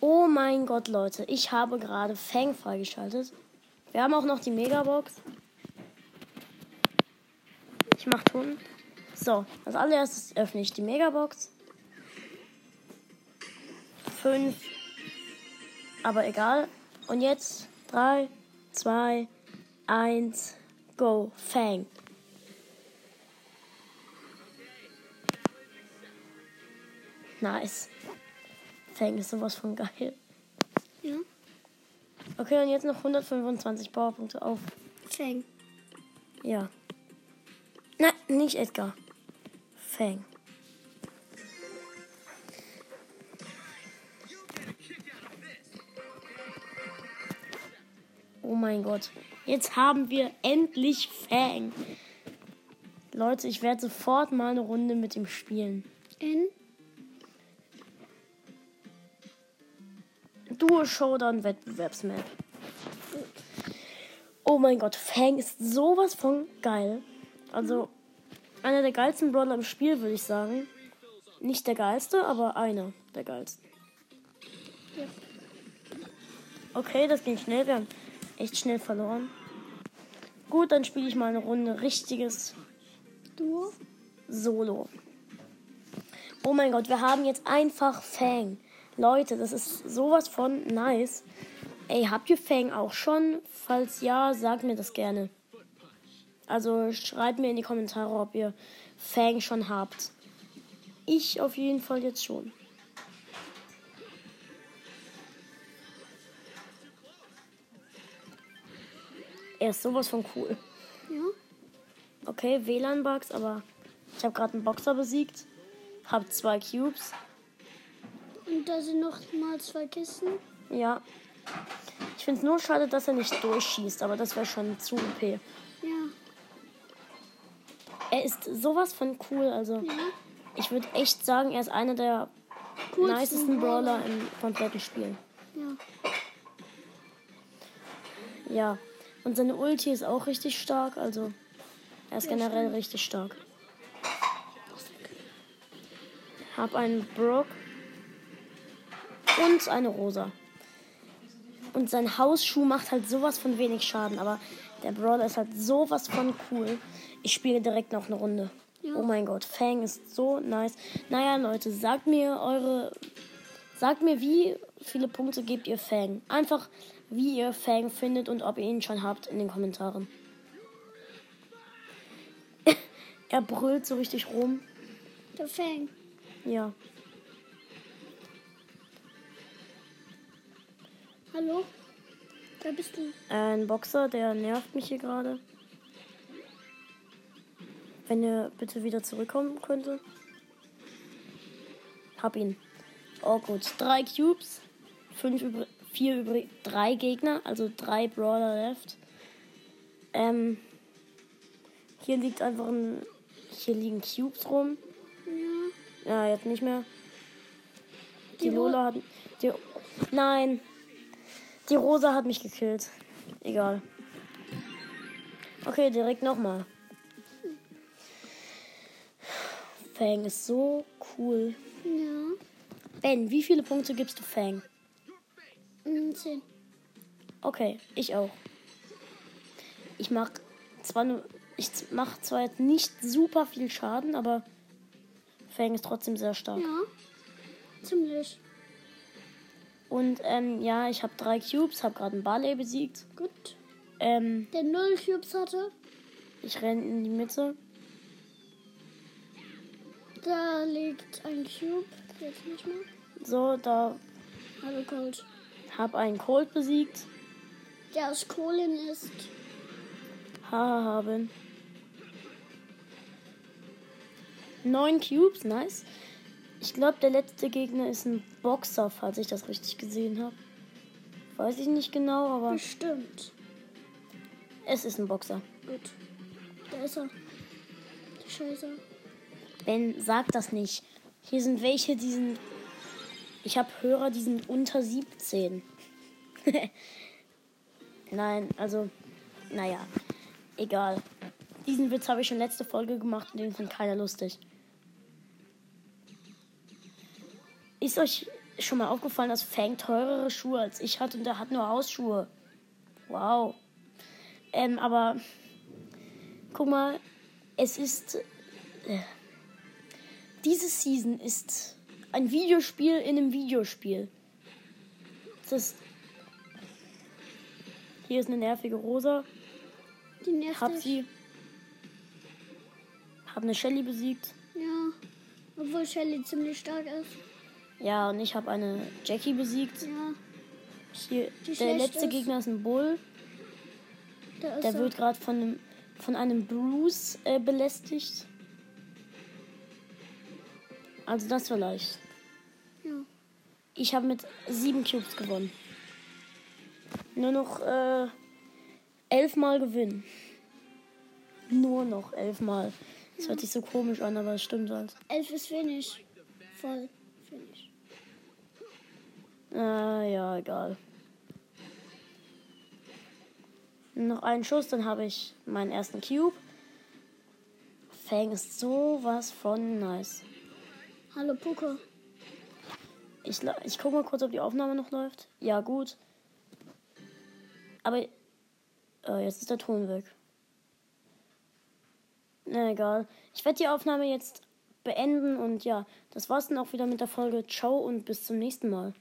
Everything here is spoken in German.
Oh mein Gott, Leute. Ich habe gerade Fang freigeschaltet. Wir haben auch noch die Megabox. Ich mach Ton. So, als allererstes öffne ich die Megabox. Fünf. Aber egal. Und jetzt 3, 2, 1, go. Fang. Nice. Fang ist sowas von geil. Ja. Okay, und jetzt noch 125 Powerpunkte auf. Fang. Ja. Nein, nicht Edgar. Fang. Oh mein Gott. Jetzt haben wir endlich Fang. Leute, ich werde sofort mal eine Runde mit ihm spielen. In. Duo Showdown Wettbewerbsmap. Oh mein Gott, Fang ist sowas von geil. Also einer der geilsten Brawler im Spiel, würde ich sagen. Nicht der geilste, aber einer der geilsten. Ja. Okay, das ging schnell. Wir haben echt schnell verloren. Gut, dann spiele ich mal eine Runde richtiges Duo. Solo. Oh mein Gott, wir haben jetzt einfach Fang. Leute, das ist sowas von nice. Ey, habt ihr Fang auch schon? Falls ja, sagt mir das gerne. Also schreibt mir in die Kommentare, ob ihr Fang schon habt. Ich auf jeden Fall jetzt schon. Er ist sowas von cool. Ja. Okay, WLAN-Bugs, aber ich habe gerade einen Boxer besiegt. Hab zwei Cubes. Und da sind noch mal zwei Kisten. Ja. Ich finde es nur schade, dass er nicht durchschießt, aber das wäre schon zu OP. Ja. Er ist sowas von cool, also Ja. ich würde echt sagen, er ist einer der Coolsten nicesten Brawler. Brawler im kompletten Spiel. Ja. Ja. Und seine Ulti ist auch richtig stark, also er ist generell richtig stark. Hab einen Brock und eine Rosa. Und sein Hausschuh macht halt sowas von wenig Schaden, aber der Brawler ist halt sowas von cool. Ich spiele direkt noch eine Runde. Ja. Oh mein Gott, Fang ist so nice. Naja, Leute, sagt mir eure. Sagt mir, wie viele Punkte gebt ihr Fang? Einfach, wie ihr Fang findet und ob ihr ihn schon habt in den Kommentaren. er brüllt so richtig rum. Der Fang. Ja. Hallo? Wer bist du? Ein Boxer, der nervt mich hier gerade. Wenn er bitte wieder zurückkommen könnte. Hab ihn. Oh gut. Drei Cubes. Fünf übrig. Vier übrig. Drei Gegner. Also drei Brawler left. Ähm. Hier liegt einfach ein. Hier liegen Cubes rum. Ja. Ja, jetzt nicht mehr. Die, Die Lola hat. Die, nein. Die Rosa hat mich gekillt. Egal. Okay, direkt nochmal. Fang ist so cool. Ja. Ben, wie viele Punkte gibst du Fang? Mm, Zehn. Okay, ich auch. Ich mach zwar nur. Ich mach zwar jetzt nicht super viel Schaden, aber Fang ist trotzdem sehr stark. Ja. Ziemlich. Und ähm, ja, ich habe drei Cubes, habe gerade einen Barley besiegt. Gut. Ähm, Der null Cubes hatte. ich renne in die Mitte. Da liegt ein Cube. Jetzt nicht mehr. So, da Hallo Cold. habe einen Cold besiegt. Der aus Kohlen ist. Haha, haben. Neun Cubes, nice. Ich glaube, der letzte Gegner ist ein Boxer, falls ich das richtig gesehen habe. Weiß ich nicht genau, aber Bestimmt. es ist ein Boxer. Gut. Da ist er. Die Scheiße. Ben, sag das nicht. Hier sind welche, die sind. Ich habe Hörer, die sind unter 17. Nein, also, naja, egal. Diesen Witz habe ich schon letzte Folge gemacht und den fand keiner lustig. Ist euch, schon mal aufgefallen, dass Fang teurere Schuhe als ich hat und der hat nur Hausschuhe. Wow. Ähm, aber guck mal, es ist. Äh, diese Season ist ein Videospiel in einem Videospiel. Das hier ist eine nervige Rosa. Die nervt Hab sie. Hab eine Shelly besiegt. Ja. Obwohl Shelly ziemlich stark ist. Ja, und ich habe eine Jackie besiegt. Ja. Hier, der letzte ist. Gegner ist ein Bull. Der er. wird gerade von einem, von einem Bruce äh, belästigt. Also das war leicht. Ja. Ich habe mit sieben Cubes gewonnen. Nur noch äh, elfmal gewinnen. Nur noch elfmal. Das hört sich so komisch an, aber es stimmt halt. Elf ist wenig. Voll wenig. Ah, ja, egal. Noch einen Schuss, dann habe ich meinen ersten Cube. Fang ist sowas von nice. Hallo Poco. Ich, ich gucke mal kurz, ob die Aufnahme noch läuft. Ja, gut. Aber äh, jetzt ist der Ton weg. Na egal. Ich werde die Aufnahme jetzt beenden und ja, das war's dann auch wieder mit der Folge. Ciao und bis zum nächsten Mal.